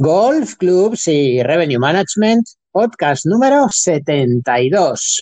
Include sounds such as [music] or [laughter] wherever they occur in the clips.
Golf Clubs y Revenue Management, podcast número 72.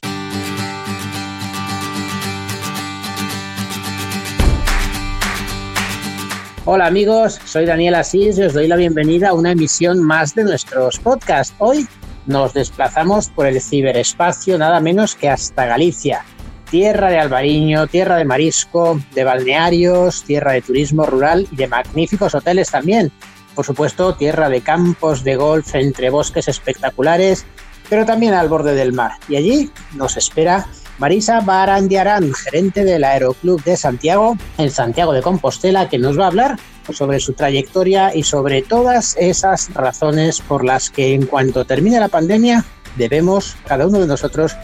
Hola amigos, soy Daniel Asís y os doy la bienvenida a una emisión más de nuestros podcasts. Hoy nos desplazamos por el ciberespacio nada menos que hasta Galicia, tierra de albariño, tierra de marisco, de balnearios, tierra de turismo rural y de magníficos hoteles también por supuesto, tierra de campos de golf entre bosques espectaculares, pero también al borde del mar. Y allí nos espera Marisa Barandiarán, gerente del Aeroclub de Santiago, en Santiago de Compostela, que nos va a hablar sobre su trayectoria y sobre todas esas razones por las que en cuanto termine la pandemia debemos, cada uno de nosotros,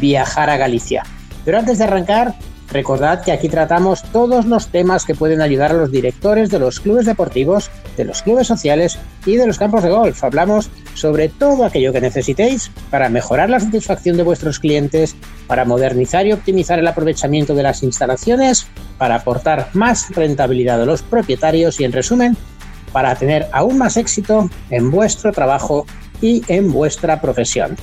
viajar a Galicia. Pero antes de arrancar, Recordad que aquí tratamos todos los temas que pueden ayudar a los directores de los clubes deportivos, de los clubes sociales y de los campos de golf. Hablamos sobre todo aquello que necesitéis para mejorar la satisfacción de vuestros clientes, para modernizar y optimizar el aprovechamiento de las instalaciones, para aportar más rentabilidad a los propietarios y, en resumen, para tener aún más éxito en vuestro trabajo y en vuestra profesión.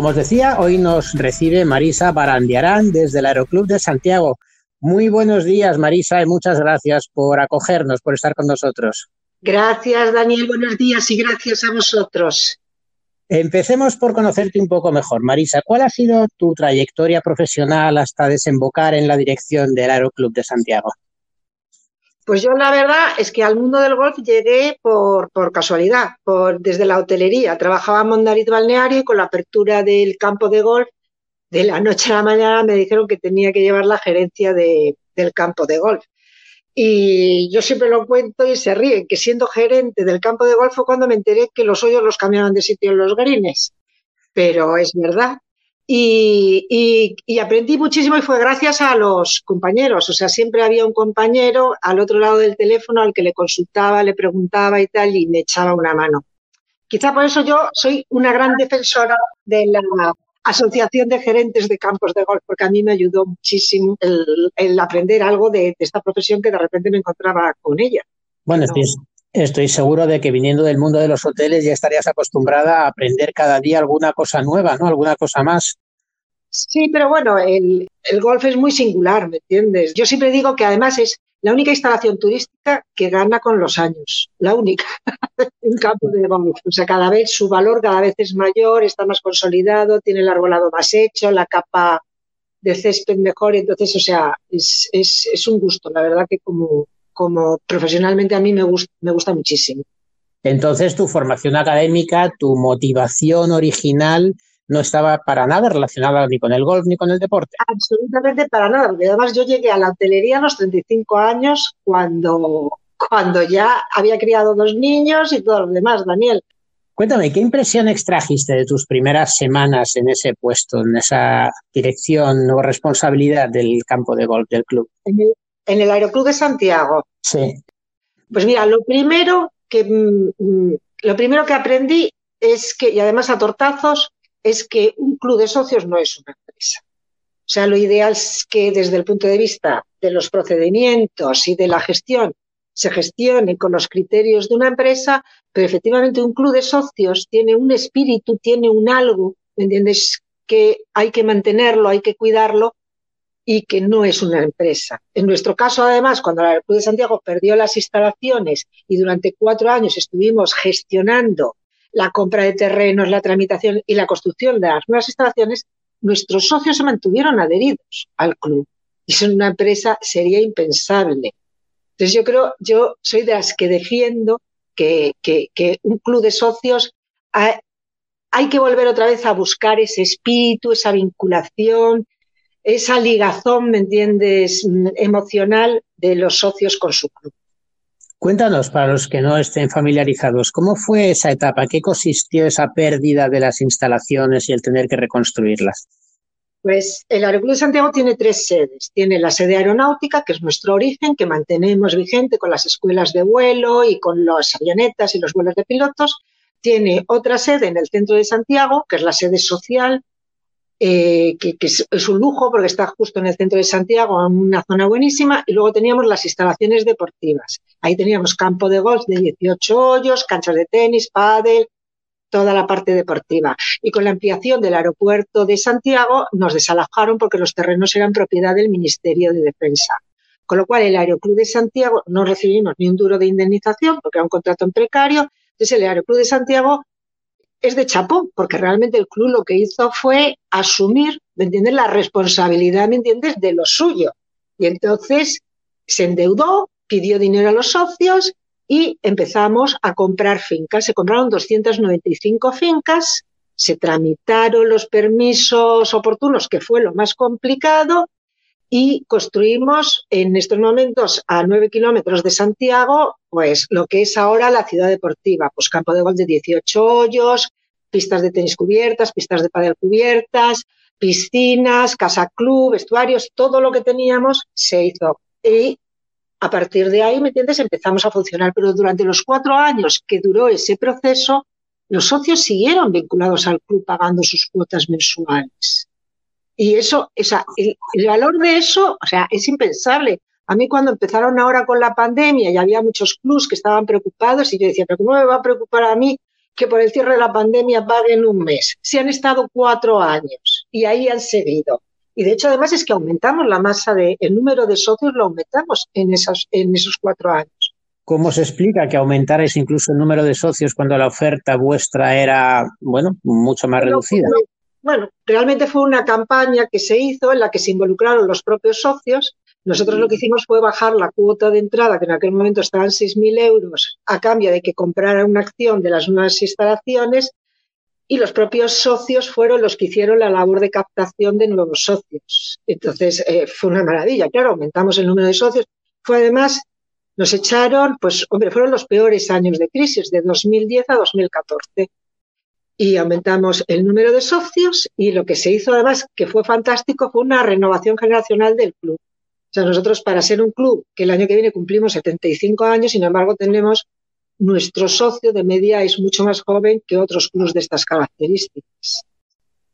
Como os decía, hoy nos recibe Marisa Barandiarán desde el Aeroclub de Santiago. Muy buenos días, Marisa, y muchas gracias por acogernos, por estar con nosotros. Gracias, Daniel. Buenos días y gracias a vosotros. Empecemos por conocerte un poco mejor. Marisa, ¿cuál ha sido tu trayectoria profesional hasta desembocar en la dirección del Aeroclub de Santiago? Pues yo la verdad es que al mundo del golf llegué por, casualidad, por, desde la hotelería. Trabajaba en Mondariz Balneario y con la apertura del campo de golf, de la noche a la mañana me dijeron que tenía que llevar la gerencia del campo de golf. Y yo siempre lo cuento y se ríen, que siendo gerente del campo de golf fue cuando me enteré que los hoyos los cambiaban de sitio en los greens. Pero es verdad, y, aprendí muchísimo y fue gracias a los compañeros. O sea, siempre había un compañero al otro lado del teléfono al que le consultaba, le preguntaba y tal, y me echaba una mano. Quizá por eso yo soy una gran defensora de la Asociación de Gerentes de Campos de Golf, porque a mí me ayudó muchísimo el, aprender algo de, esta profesión que de repente me encontraba con ella. Bueno, estoy, estoy seguro de que viniendo del mundo de los hoteles ya estarías acostumbrada a aprender cada día alguna cosa nueva, ¿no? Alguna cosa más. Sí, pero bueno, el, golf es muy singular, ¿me entiendes? Yo siempre digo que además es la única instalación turística que gana con los años, la única, [laughs] en campo de golf. O sea, cada vez su valor cada vez es mayor, está más consolidado, tiene el arbolado más hecho, la capa de césped mejor, entonces, o sea, es, es, es un gusto, la verdad que como, como profesionalmente a mí me gusta, me gusta muchísimo. Entonces, tu formación académica, tu motivación original no estaba para nada relacionada ni con el golf ni con el deporte. Absolutamente para nada, porque además yo llegué a la hotelería a los 35 años cuando, cuando ya había criado dos niños y todo lo demás, Daniel. Cuéntame, ¿qué impresión extrajiste de tus primeras semanas en ese puesto, en esa dirección o responsabilidad del campo de golf del club? En el, Aeroclub de Santiago. Sí. Pues mira, lo primero que mm, mm, lo primero que aprendí es que, y además a tortazos, es que un club de socios no es una empresa. O sea, lo ideal es que desde el punto de vista de los procedimientos y de la gestión se gestione con los criterios de una empresa, pero efectivamente un club de socios tiene un espíritu, tiene un algo, ¿me entiendes? Que hay que mantenerlo, hay que cuidarlo y que no es una empresa. En nuestro caso, además, cuando el Club de Santiago perdió las instalaciones y durante cuatro años estuvimos gestionando la compra de terrenos, la tramitación y la construcción de las nuevas instalaciones, nuestros socios se mantuvieron adheridos al club. Y en una empresa sería impensable. Entonces yo creo, yo soy de las que defiendo que, un club de socios hay que volver otra vez a buscar ese espíritu, esa vinculación, esa ligazón, ¿me entiendes?, emocional de los socios con su club. Cuéntanos, para los que no estén familiarizados, ¿cómo fue esa etapa? ¿Qué consistió esa pérdida de las instalaciones y el tener que reconstruirlas? Pues el Aeroclub de Santiago tiene tres sedes. Tiene la sede aeronáutica, que es nuestro origen, que mantenemos vigente con las escuelas de vuelo y con las avionetas y los vuelos de pilotos. Tiene otra sede en el centro de Santiago, que es la sede social, eh, que, es, un lujo porque está justo en el centro de Santiago, en una zona buenísima, y luego teníamos las instalaciones deportivas. Ahí teníamos campo de golf de 18 hoyos, canchas de tenis, pádel, toda la parte deportiva. Y con la ampliación del aeropuerto de Santiago nos desalojaron porque los terrenos eran propiedad del Ministerio de Defensa. Con lo cual, el Aeroclub de Santiago no recibimos ni un duro de indemnización porque era un contrato en precario. Entonces, el Aeroclub de Santiago es de chapón, porque realmente el club lo que hizo fue asumir, ¿me entiendes?, la responsabilidad, ¿me entiendes?, de lo suyo. Y entonces se endeudó, pidió dinero a los socios y empezamos a comprar fincas. Se compraron 295 fincas, se tramitaron los permisos oportunos, que fue lo más complicado, y construimos en estos momentos a nueve kilómetros de Santiago, pues lo que es ahora la ciudad deportiva, pues campo de gol de 18 hoyos, pistas de tenis cubiertas, pistas de pádel cubiertas, piscinas, casa club, vestuarios, todo lo que teníamos se hizo. Y a partir de ahí, ¿me entiendes? Empezamos a funcionar, pero durante los cuatro años que duró ese proceso, los socios siguieron vinculados al club pagando sus cuotas mensuales. Y eso, o sea, el, valor de eso, o sea, es impensable. A mí cuando empezaron ahora con la pandemia y había muchos clubs que estaban preocupados y yo decía, pero ¿cómo me va a preocupar a mí que por el cierre de la pandemia paguen un mes? Si han estado cuatro años y ahí han seguido. Y de hecho, además, es que aumentamos la masa de, el número de socios lo aumentamos en, esas, en esos cuatro años. ¿Cómo se explica que aumentarais incluso el número de socios cuando la oferta vuestra era, bueno, mucho más reducida? Bueno, realmente fue una campaña que se hizo en la que se involucraron los propios socios. Nosotros lo que hicimos fue bajar la cuota de entrada, que en aquel momento estaban 6.000 euros, a cambio de que comprara una acción de las nuevas instalaciones y los propios socios fueron los que hicieron la labor de captación de nuevos socios. Entonces, eh, fue una maravilla. Claro, aumentamos el número de socios. Fue además, nos echaron, pues, hombre, fueron los peores años de crisis, de 2010 a 2014. Y aumentamos el número de socios y lo que se hizo además, que fue fantástico, fue una renovación generacional del club. O sea, nosotros para ser un club que el año que viene cumplimos 75 años, sin embargo, tenemos nuestro socio de media es mucho más joven que otros clubes de estas características.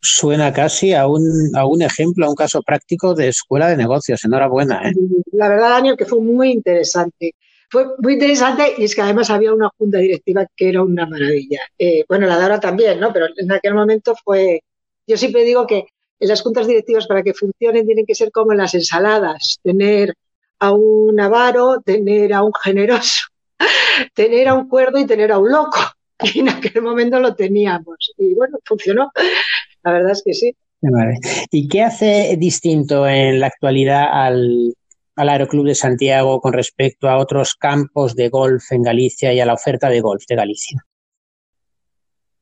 Suena casi a un, a un ejemplo, a un caso práctico de escuela de negocios. Enhorabuena. ¿eh? La verdad, Daniel, que fue muy interesante. Fue muy interesante y es que además había una junta directiva que era una maravilla. Eh, bueno, la de ahora también, ¿no? Pero en aquel momento fue. Yo siempre digo que en las juntas directivas para que funcionen tienen que ser como en las ensaladas, tener a un avaro, tener a un generoso [laughs] tener a un cuerdo y tener a un loco. [laughs] Y en aquel momento lo teníamos. Y bueno, funcionó. [laughs] La verdad es que sí. ¿Y qué hace distinto en la actualidad al, al Aeroclub de Santiago con respecto a otros campos de golf en Galicia y a la oferta de golf de Galicia?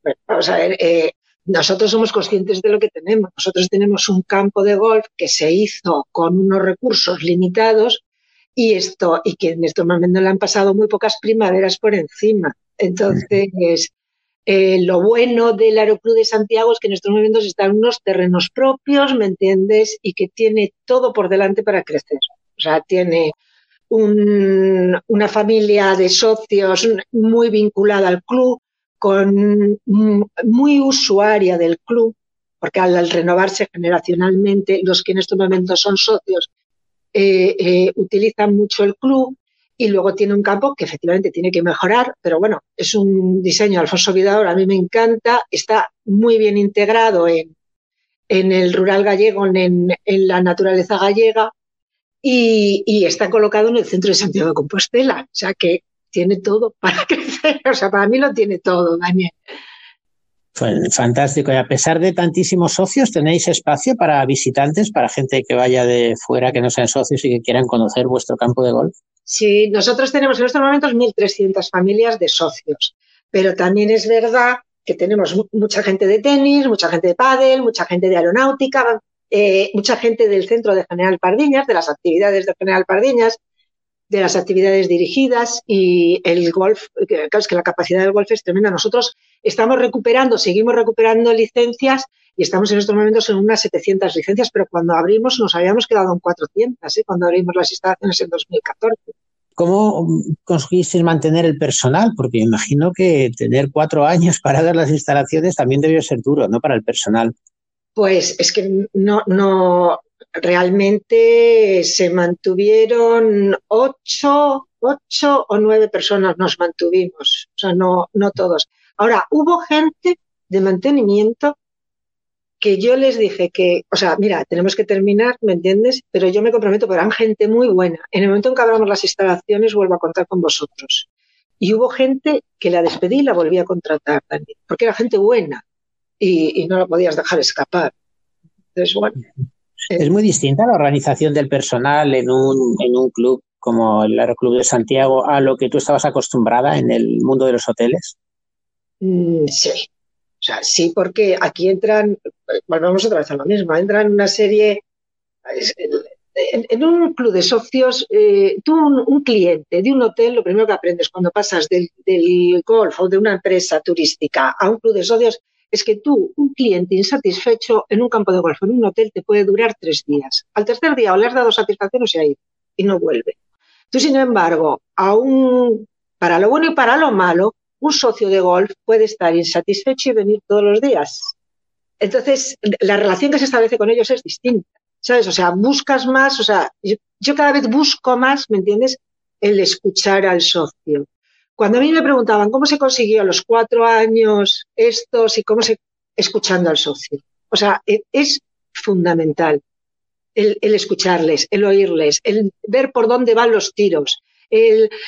Bueno, vamos a ver, eh, nosotros somos conscientes de lo que tenemos. Nosotros tenemos un campo de golf que se hizo con unos recursos limitados y esto, y que en estos momentos le han pasado muy pocas primaveras por encima. Entonces, eh, lo bueno del Aeroclub de Santiago es que en estos momentos están unos terrenos propios, ¿me entiendes? Y que tiene todo por delante para crecer. O sea, tiene una familia de socios muy vinculada al club, con muy usuaria del club, porque al renovarse generacionalmente, los que en estos momentos son socios eh, eh, utilizan mucho el club y luego tiene un campo que efectivamente tiene que mejorar, pero bueno, es un diseño Alfonso Vidador, a mí me encanta, está muy bien integrado en, en el rural gallego, en, en la naturaleza gallega y, y, está colocado en el centro de Santiago de Compostela, o sea que tiene todo para [laughs] crecer, o sea, para mí lo tiene todo, Daniel. Fantástico. Y a pesar de tantísimos socios, ¿tenéis espacio para visitantes, para gente que vaya de fuera, que no sean socios y que quieran conocer vuestro campo de golf? Sí, nosotros tenemos en estos momentos 1.300 familias de socios, pero también es verdad que tenemos mucha gente de tenis, mucha gente de pádel, mucha gente de aeronáutica, eh, mucha gente del centro de General Pardiñas, de las actividades de General Pardiñas, de las actividades dirigidas y el golf, claro, es que la capacidad del golf es tremenda. Nosotros estamos recuperando, seguimos recuperando licencias y estamos en estos momentos en unas 700 licencias, pero cuando abrimos nos habíamos quedado en 400, ¿eh? cuando abrimos las instalaciones en 2014. ¿Cómo conseguisteis mantener el personal? Porque imagino que tener cuatro años para dar las instalaciones también debió ser duro, ¿no? Para el personal. Pues es que no, no, realmente se mantuvieron ocho, ocho o nueve personas nos mantuvimos, o sea, no, no todos. Ahora, hubo gente de mantenimiento que yo les dije que, o sea, mira, tenemos que terminar, ¿me entiendes? Pero yo me comprometo, pero eran gente muy buena. En el momento en que abramos las instalaciones, vuelvo a contar con vosotros. Y hubo gente que la despedí y la volví a contratar también, porque era gente buena y, no la podías dejar escapar. Entonces, bueno. Es muy distinta la organización del personal en un, en un club como el Aeroclub de Santiago a lo que tú estabas acostumbrada en el mundo de los hoteles. Mm, sí, o sea, sí, porque aquí entran, volvemos otra vez a lo mismo, entran una serie, en, un club de socios, eh, tú un, cliente de un hotel, lo primero que aprendes cuando pasas del, golf o de una empresa turística a un club de socios es que tú, un cliente insatisfecho en un campo de golf, en un hotel, te puede durar tres días. Al tercer día o le has dado satisfacción o se ha ido y no vuelve. Tú, sin embargo, aún para lo bueno y para lo malo, un socio de golf puede estar insatisfecho y venir todos los días. Entonces, la relación que se establece con ellos es distinta, ¿sabes? O sea, buscas más, o sea, yo, cada vez busco más, ¿me entiendes? El escuchar al socio. Cuando a mí me preguntaban cómo se consiguió a los cuatro años estos y cómo se... escuchando al socio. O sea, e, es fundamental el, escucharles, el oírles, el ver por dónde van los tiros,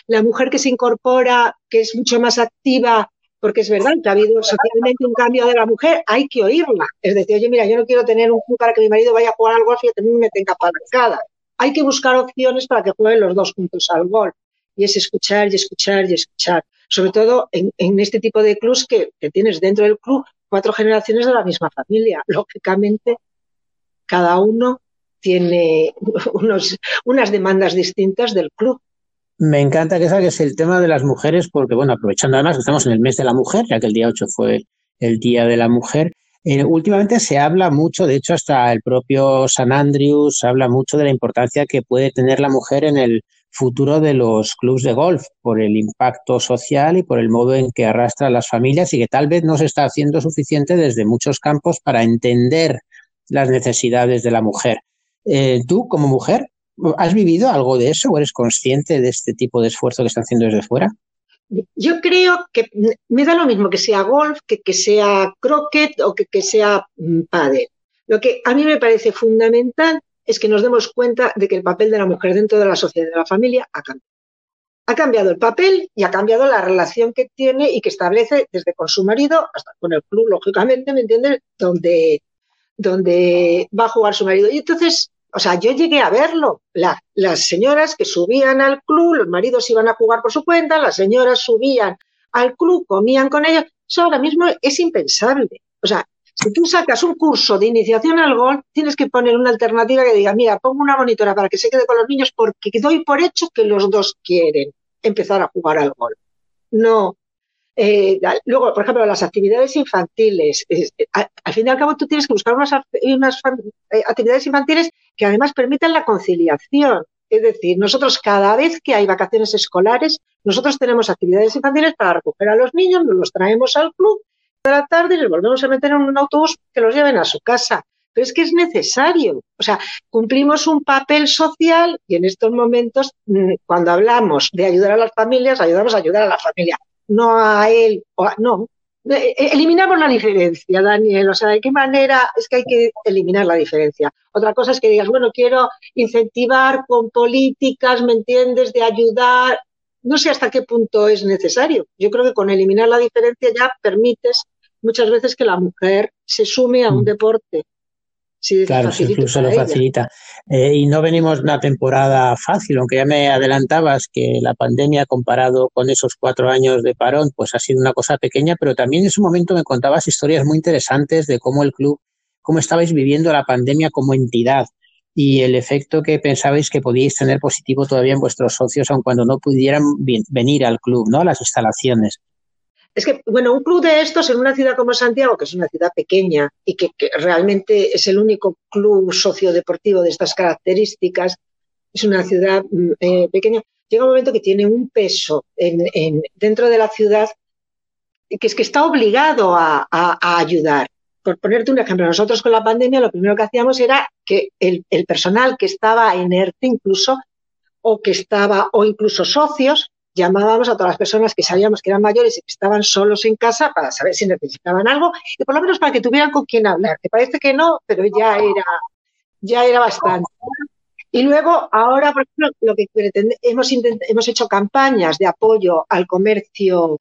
la mujer que se incorpora, que es mucho más activa, porque es verdad que ha habido socialmente un cambio de la mujer, hay que oírla. Es decir, oye, mira, yo no quiero tener un club para que mi marido vaya a jugar al golf y mí me tenga apalancada. Hay que buscar opciones para que jueguen los dos juntos al golf. Y es escuchar y escuchar y escuchar. Sobre todo en, este tipo de clubs que, que tienes dentro del club cuatro generaciones de la misma familia. Lógicamente, cada uno tiene [laughs] unos, unas demandas distintas del club. Me encanta que saques el tema de las mujeres, porque, bueno, aprovechando además que estamos en el mes de la mujer, ya que el día 8 fue el Día de la Mujer, eh, últimamente se habla mucho, de hecho, hasta el propio San Andrews habla mucho de la importancia que puede tener la mujer en el futuro de los clubes de golf, por el impacto social y por el modo en que arrastra a las familias y que tal vez no se está haciendo suficiente desde muchos campos para entender las necesidades de la mujer. Eh, tú, como mujer, ¿Has vivido algo de eso o eres consciente de este tipo de esfuerzo que están haciendo desde fuera? Yo creo que me da lo mismo que sea golf, que, que sea croquet o que, que sea mm, pádel. Lo que a mí me parece fundamental es que nos demos cuenta de que el papel de la mujer dentro de la sociedad de la familia ha cambiado. Ha cambiado el papel y ha cambiado la relación que tiene y que establece desde con su marido hasta con el club, lógicamente, ¿me entiendes? Donde, donde va a jugar su marido. Y entonces o sea, yo llegué a verlo. las señoras que subían al club, los maridos iban a jugar por su cuenta, las señoras subían al club, comían con ellos. Eso ahora mismo es impensable. O sea, si tú sacas un curso de iniciación al gol, tienes que poner una alternativa que diga, mira, pongo una monitora para que se quede con los niños porque doy por hecho que los dos quieren empezar a jugar al gol. No, eh, luego, por ejemplo, las actividades infantiles. al, fin y al cabo, tú tienes que buscar unas, eh, actividades infantiles que además permitan la conciliación. Es decir, nosotros cada vez que hay vacaciones escolares, nosotros tenemos actividades infantiles para recoger a los niños, nos los traemos al club de la tarde y les volvemos a meter en un autobús que los lleven a su casa. Pero es que es necesario. O sea, cumplimos un papel social y en estos momentos, mm, cuando hablamos de ayudar a las familias, ayudamos a ayudar a la familia no a él, o no. Eh, eh, eliminamos la diferencia, Daniel. O sea, ¿de qué manera es que hay que eliminar la diferencia? Otra cosa es que digas, bueno, quiero incentivar con políticas, ¿me entiendes?, de ayudar. No sé hasta qué punto es necesario. Yo creo que con eliminar la diferencia ya permites muchas veces que la mujer se sume a un mm. deporte claro, incluso lo facilita. Eh, y no venimos una temporada fácil, aunque ya me adelantabas que la pandemia comparado con esos cuatro años de parón, pues ha sido una cosa pequeña, pero también en ese momento me contabas historias muy interesantes de cómo el club, cómo estabais viviendo la pandemia como entidad y el efecto que pensabais que podíais tener positivo todavía en vuestros socios, aun cuando no pudieran venir al club, ¿no? A las instalaciones. Es que, bueno, un club de estos en una ciudad como Santiago, que es una ciudad pequeña y que, realmente es el único club sociodeportivo de estas características, es una ciudad mm, eh, pequeña, llega un momento que tiene un peso en, dentro de la ciudad que es que está obligado a, ayudar. por ponerte un ejemplo, nosotros con la pandemia lo primero que hacíamos era que el, personal que estaba inerte incluso, o que estaba, o incluso socios, llamábamos a todas las personas que sabíamos que eran mayores y que estaban solos en casa para saber si necesitaban algo y por lo menos para que tuvieran con quién hablar. Que parece que no, pero ya era, ya era bastante. Y luego, ahora, por ejemplo, lo que hemos, hemos hecho campañas de apoyo al comercio,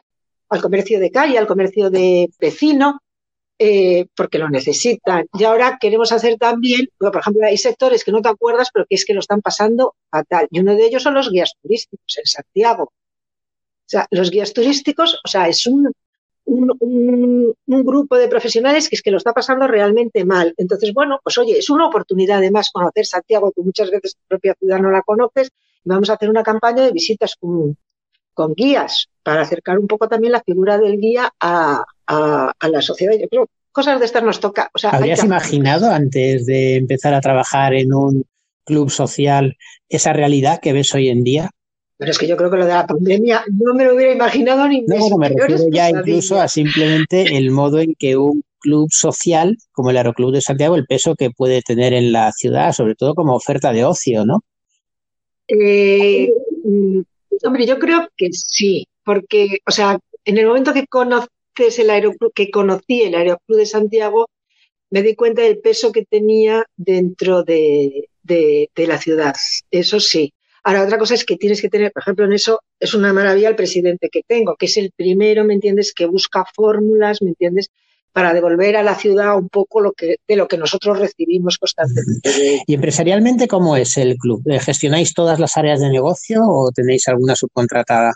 al comercio de calle, al comercio de vecino, eh, porque lo necesitan. Y ahora queremos hacer también, por ejemplo, hay sectores que no te acuerdas, pero que es que lo están pasando fatal. Y uno de ellos son los guías turísticos en Santiago. O sea, los guías turísticos, o sea, es un, un, grupo de profesionales que es que lo está pasando realmente mal. Entonces, bueno, pues oye, es una oportunidad además conocer Santiago, que muchas veces tu propia ciudad no la conoces, y vamos a hacer una campaña de visitas con, con guías para acercar un poco también la figura del guía a, la sociedad. Yo creo cosas de estas nos toca. ¿Habrías imaginado antes de empezar a trabajar en un club social esa realidad que ves hoy en día? Pero es que yo creo que lo de la pandemia no me lo hubiera imaginado ni No, no me refiero ya incluso a simplemente el modo en que un club social como el Aeroclub de Santiago, el peso que puede tener en la ciudad, sobre todo como oferta de ocio, ¿no? Eh, mm, hombre, yo creo que sí, porque, o sea, en el momento que conoces el aeroclub, que conocí el Aeroclub de Santiago, me di cuenta del peso que tenía dentro de, de la ciudad. Eso sí. Ahora, otra cosa es que tienes que tener, por ejemplo, en eso es una maravilla el presidente que tengo, que es el primero, ¿me entiendes?, que busca fórmulas, ¿me entiendes?, para devolver a la ciudad un poco lo que, de lo que nosotros recibimos constantemente. ¿Y empresarialmente cómo es el club? ¿Gestionáis todas las áreas de negocio o tenéis alguna subcontratada?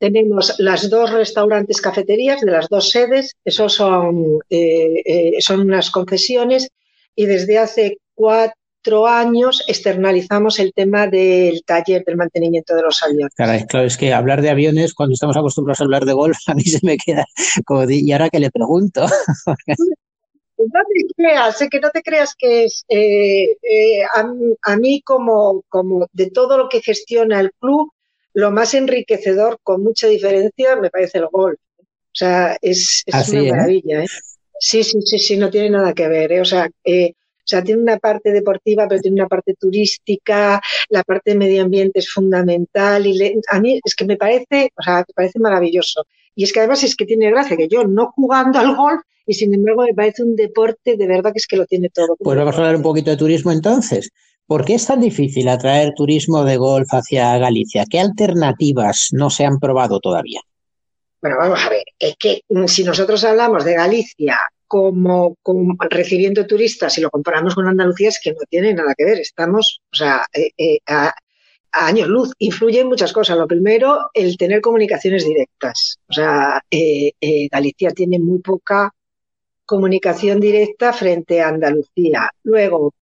Tenemos las dos restaurantes cafeterías de las dos sedes, esos son, eh, eh, son unas concesiones y desde hace cuatro años externalizamos el tema del taller del mantenimiento de los aviones. claro, es que hablar de aviones, cuando estamos acostumbrados a hablar de golf, [laughs] a mí se me queda como, ¿y ahora que le pregunto? [laughs] no te creas, que no te creas que es eh, eh, a, mí como, como de todo lo que gestiona el club, lo más enriquecedor, con mucha diferencia, me parece el golf. O sea, es, una ¿eh? maravilla. Sí, sí, sí, sí, no tiene nada que ver. O sea, o sea, tiene una parte deportiva, pero tiene una parte turística, la parte de medio ambiente es fundamental y a mí es que me parece, o sea, me parece maravilloso. Y es que además es que tiene gracia que yo no jugando al golf y sin embargo me parece un deporte de verdad que es que lo tiene todo. Pues vamos a hablar un poquito de turismo entonces. ¿Por qué es tan difícil atraer turismo de golf hacia Galicia? ¿Qué alternativas no se han probado todavía? Bueno, vamos a ver, es que si nosotros hablamos de Galicia como, recibiendo turistas, y lo comparamos con Andalucía, es que no tiene nada que ver. Estamos, o sea, eh, eh, a, años luz. Influyen muchas cosas. Lo primero, el tener comunicaciones directas. O sea, eh, Galicia tiene muy poca comunicación directa frente a Andalucía. Luego,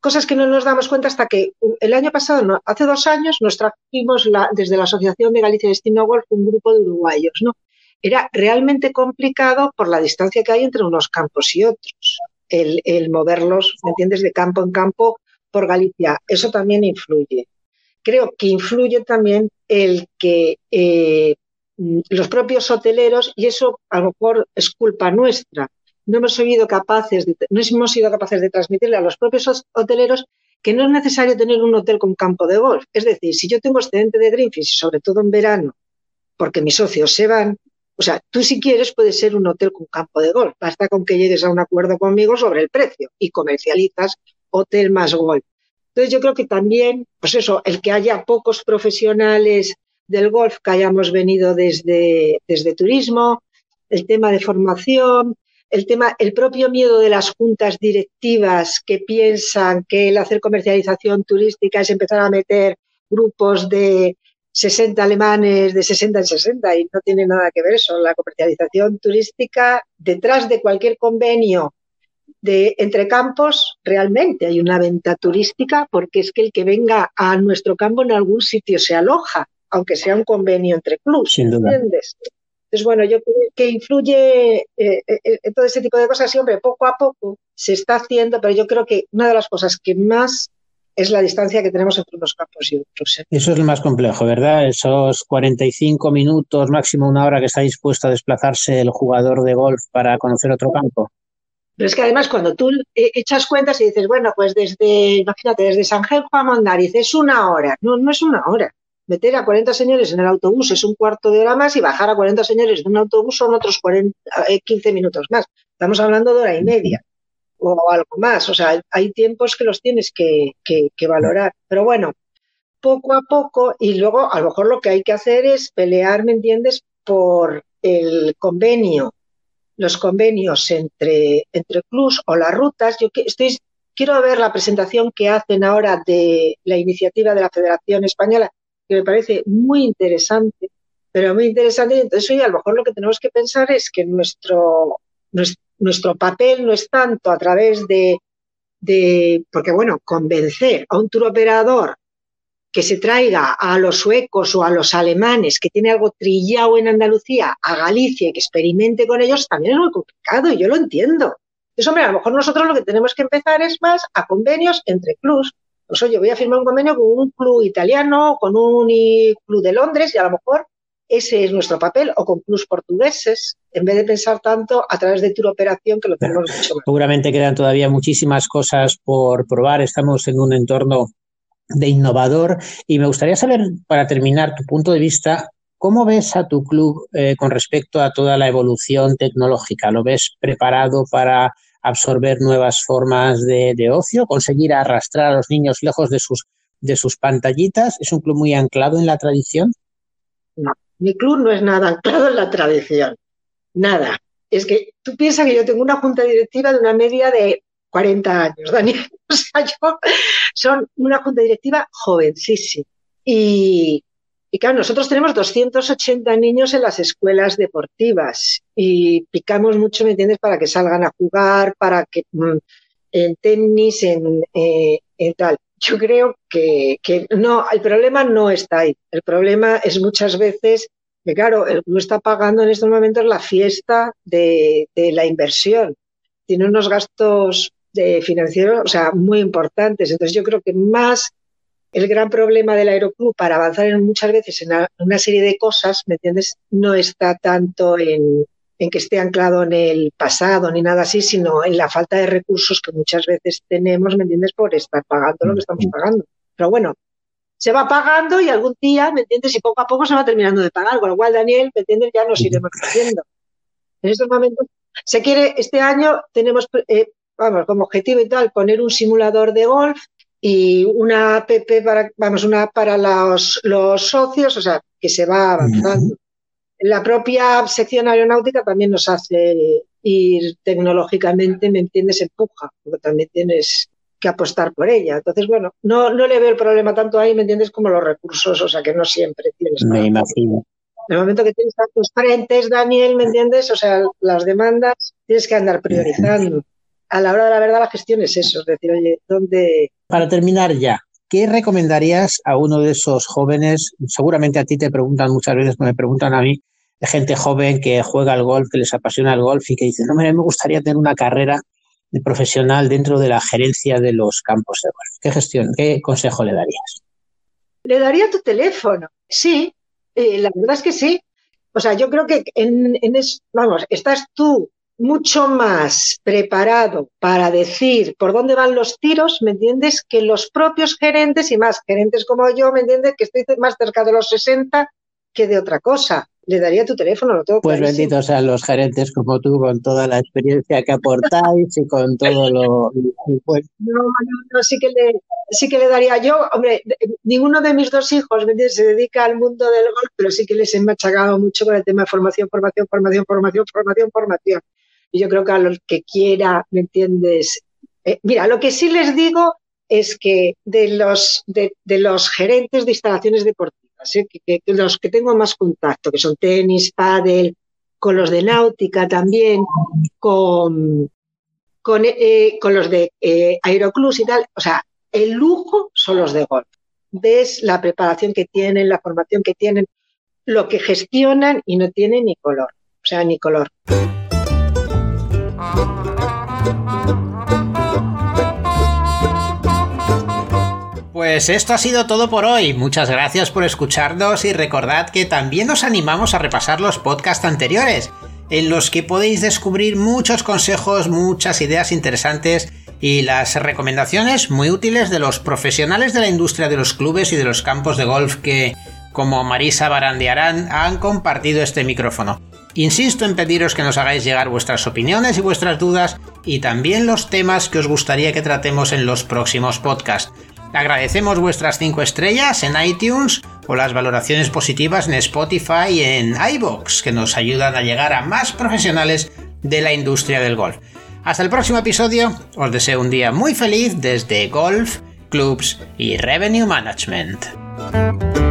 cosas que no nos damos cuenta hasta que el año pasado, hace dos años, nos trajimos la, desde la Asociación de Galicia Destino Golf un grupo de uruguayos, ¿no? Era realmente complicado por la distancia que hay entre unos campos y otros. El, moverlos, ¿me entiendes?, de campo en campo por Galicia. Eso también influye. Creo que influye también el que eh, los propios hoteleros, y eso a lo mejor es culpa nuestra, no hemos sido capaces de, no hemos sido capaces de transmitirle a los propios hoteleros que no es necesario tener un hotel con campo de golf. Es decir, si yo tengo excedente de greenfish sobre todo en verano, porque mis socios se van, o sea, tú si quieres puedes ser un hotel con campo de golf. Basta con que llegues a un acuerdo conmigo sobre el precio y comercializas hotel más golf. Entonces yo creo que también, pues eso, el que haya pocos profesionales del golf que hayamos venido desde, desde turismo, el tema de formación, el tema, el propio miedo de las juntas directivas que piensan que el hacer comercialización turística es empezar a meter grupos de 60 alemanes de 60 en 60 y no tiene nada que ver eso. La comercialización turística, detrás de cualquier convenio de entre campos, realmente hay una venta turística porque es que el que venga a nuestro campo en algún sitio se aloja, aunque sea un convenio entre clubes, ¿entiendes? Entonces, bueno, yo creo que influye eh, eh, eh, todo ese tipo de cosas, siempre poco a poco se está haciendo, pero yo creo que una de las cosas que más es la distancia que tenemos entre unos campos y otros. ¿eh? Eso es lo más complejo, ¿verdad? Esos 45 minutos, máximo una hora que está dispuesto a desplazarse el jugador de golf para conocer otro campo. Pero es que además cuando tú eh, echas cuentas y dices, bueno, pues desde, imagínate, desde San Genjo a Mondariz es una hora. No, no es una hora. Meter a 40 señores en el autobús es un cuarto de hora más y bajar a 40 señores de un autobús son otros 40, 15 eh, minutos más. Estamos hablando de hora y media o algo más. O sea, hay tiempos que los tienes que, que, valorar. Pero bueno, poco a poco y luego a lo mejor lo que hay que hacer es pelear, ¿me entiendes?, por el convenio, los convenios entre, entre clubs o las rutas. Yo estoy, quiero ver la presentación que hacen ahora de la iniciativa de la Federación Española, que me parece muy interesante, pero muy interesante. Entonces, hoy a lo mejor lo que tenemos que pensar es que nuestro, nuestro nuestro papel no es tanto a través de, de, porque bueno, convencer a un tour operador que se traiga a los suecos o a los alemanes que tiene algo trillado en Andalucía a Galicia y que experimente con ellos también es muy complicado y yo lo entiendo. Entonces, hombre, a lo mejor nosotros lo que tenemos que empezar es más a convenios entre clubs. Pues oye, voy a firmar un convenio con un club italiano, con un club de Londres y a lo mejor ese es nuestro papel, o con plus portugueses, en vez de pensar tanto a través de tour operación que lo tenemos mucho Seguramente quedan todavía muchísimas cosas por probar. Estamos en un entorno de innovador y me gustaría saber, para terminar, tu punto de vista. ¿Cómo ves a tu club eh, con respecto a toda la evolución tecnológica? ¿Lo ves preparado para absorber nuevas formas de, de ocio, conseguir arrastrar a los niños lejos de sus, de sus pantallitas? ¿Es un club muy anclado en la tradición? Mi club no es nada anclado en la tradición, nada. Es que tú piensas que yo tengo una junta directiva de una media de 40 años, Daniel. [laughs] O sea, yo son una junta directiva jovencísima. Y, y claro, nosotros tenemos 280 niños en las escuelas deportivas y picamos mucho, ¿me entiendes?, para que salgan a jugar, para que mm, en tenis, en, eh, en tal yo creo que, no, el problema no está ahí. El problema es muchas veces que, claro, club está pagando en estos momentos la fiesta de, la inversión. Tiene unos gastos de financieros, o sea, muy importantes. Entonces, yo creo que más el gran problema del aeroclub para avanzar en muchas veces en una serie de cosas, ¿me entiendes? No está tanto en, en que esté anclado en el pasado ni nada así, sino en la falta de recursos que muchas veces tenemos, ¿me entiendes?, por estar pagando lo que estamos pagando. Pero bueno, se va pagando y algún día, ¿me entiendes?, y poco a poco se va terminando de pagar, con lo cual, Daniel, ¿me entiendes?, ya nos iremos [laughs] haciendo. En estos momentos, se quiere, este año tenemos, eh, vamos, como objetivo y tal, poner un simulador de golf y una app para, vamos, una para los, los socios, o sea, que se va avanzando la propia sección aeronáutica también nos hace ir tecnológicamente, ¿me entiendes? Empuja, porque también tienes que apostar por ella. Entonces, bueno, no, no le veo el problema tanto ahí, ¿me entiendes? Como los recursos, o sea, que no siempre tienes. Me imagino. En el momento que tienes tantos frentes, Daniel, ¿me entiendes? O sea, las demandas tienes que andar priorizando. A la hora de la verdad, la gestión es eso, es decir, oye, ¿dónde...? Para terminar ya, ¿qué recomendarías a uno de esos jóvenes? Seguramente a ti te preguntan muchas veces, me preguntan a mí, gente joven que juega al golf, que les apasiona el golf y que dice, no, me gustaría tener una carrera de profesional dentro de la gerencia de los campos de golf. ¿Qué gestión, qué consejo le darías? Le daría tu teléfono, sí, eh, la verdad es que sí. O sea, yo creo que en, en vamos, estás tú mucho más preparado para decir por dónde van los tiros, ¿me entiendes? Que los propios gerentes y más gerentes como yo, ¿me entiendes? Que estoy más cerca de los 60 que de otra cosa. Le daría tu teléfono, lo tengo Pues benditos sean los gerentes como tú, con toda la experiencia que aportáis y con todo lo. No, no, sí que le, sí que le daría yo. Hombre, ninguno de mis dos hijos ¿me se dedica al mundo del golf, pero sí que les he machacado mucho con el tema de formación, formación, formación, formación, formación, formación. Y yo creo que a los que quiera, ¿me entiendes? Eh, mira, lo que sí les digo es que de los, de, de los gerentes de instalaciones deportivas, que, los que tengo más contacto, que son tenis, pádel, con los de náutica también, con, con, eh, los de eh, aeroclubs y tal. O sea, el lujo son los de golf. Ves la preparación que tienen, la formación que tienen, lo que gestionan y no tienen ni color. O sea, ni color. Pues esto ha sido todo por hoy. Muchas gracias por escucharnos y recordad que también os animamos a repasar los podcasts anteriores, en los que podéis descubrir muchos consejos, muchas ideas interesantes y las recomendaciones muy útiles de los profesionales de la industria de los clubes y de los campos de golf que, como Marisa Barandiarán, han compartido este micrófono. Insisto en pediros que nos hagáis llegar vuestras opiniones y vuestras dudas y también los temas que os gustaría que tratemos en los próximos podcasts. Agradecemos vuestras 5 estrellas en iTunes o las valoraciones positivas en Spotify y en iBox que nos ayudan a llegar a más profesionales de la industria del golf. Hasta el próximo episodio, os deseo un día muy feliz desde Golf, Clubs y Revenue Management.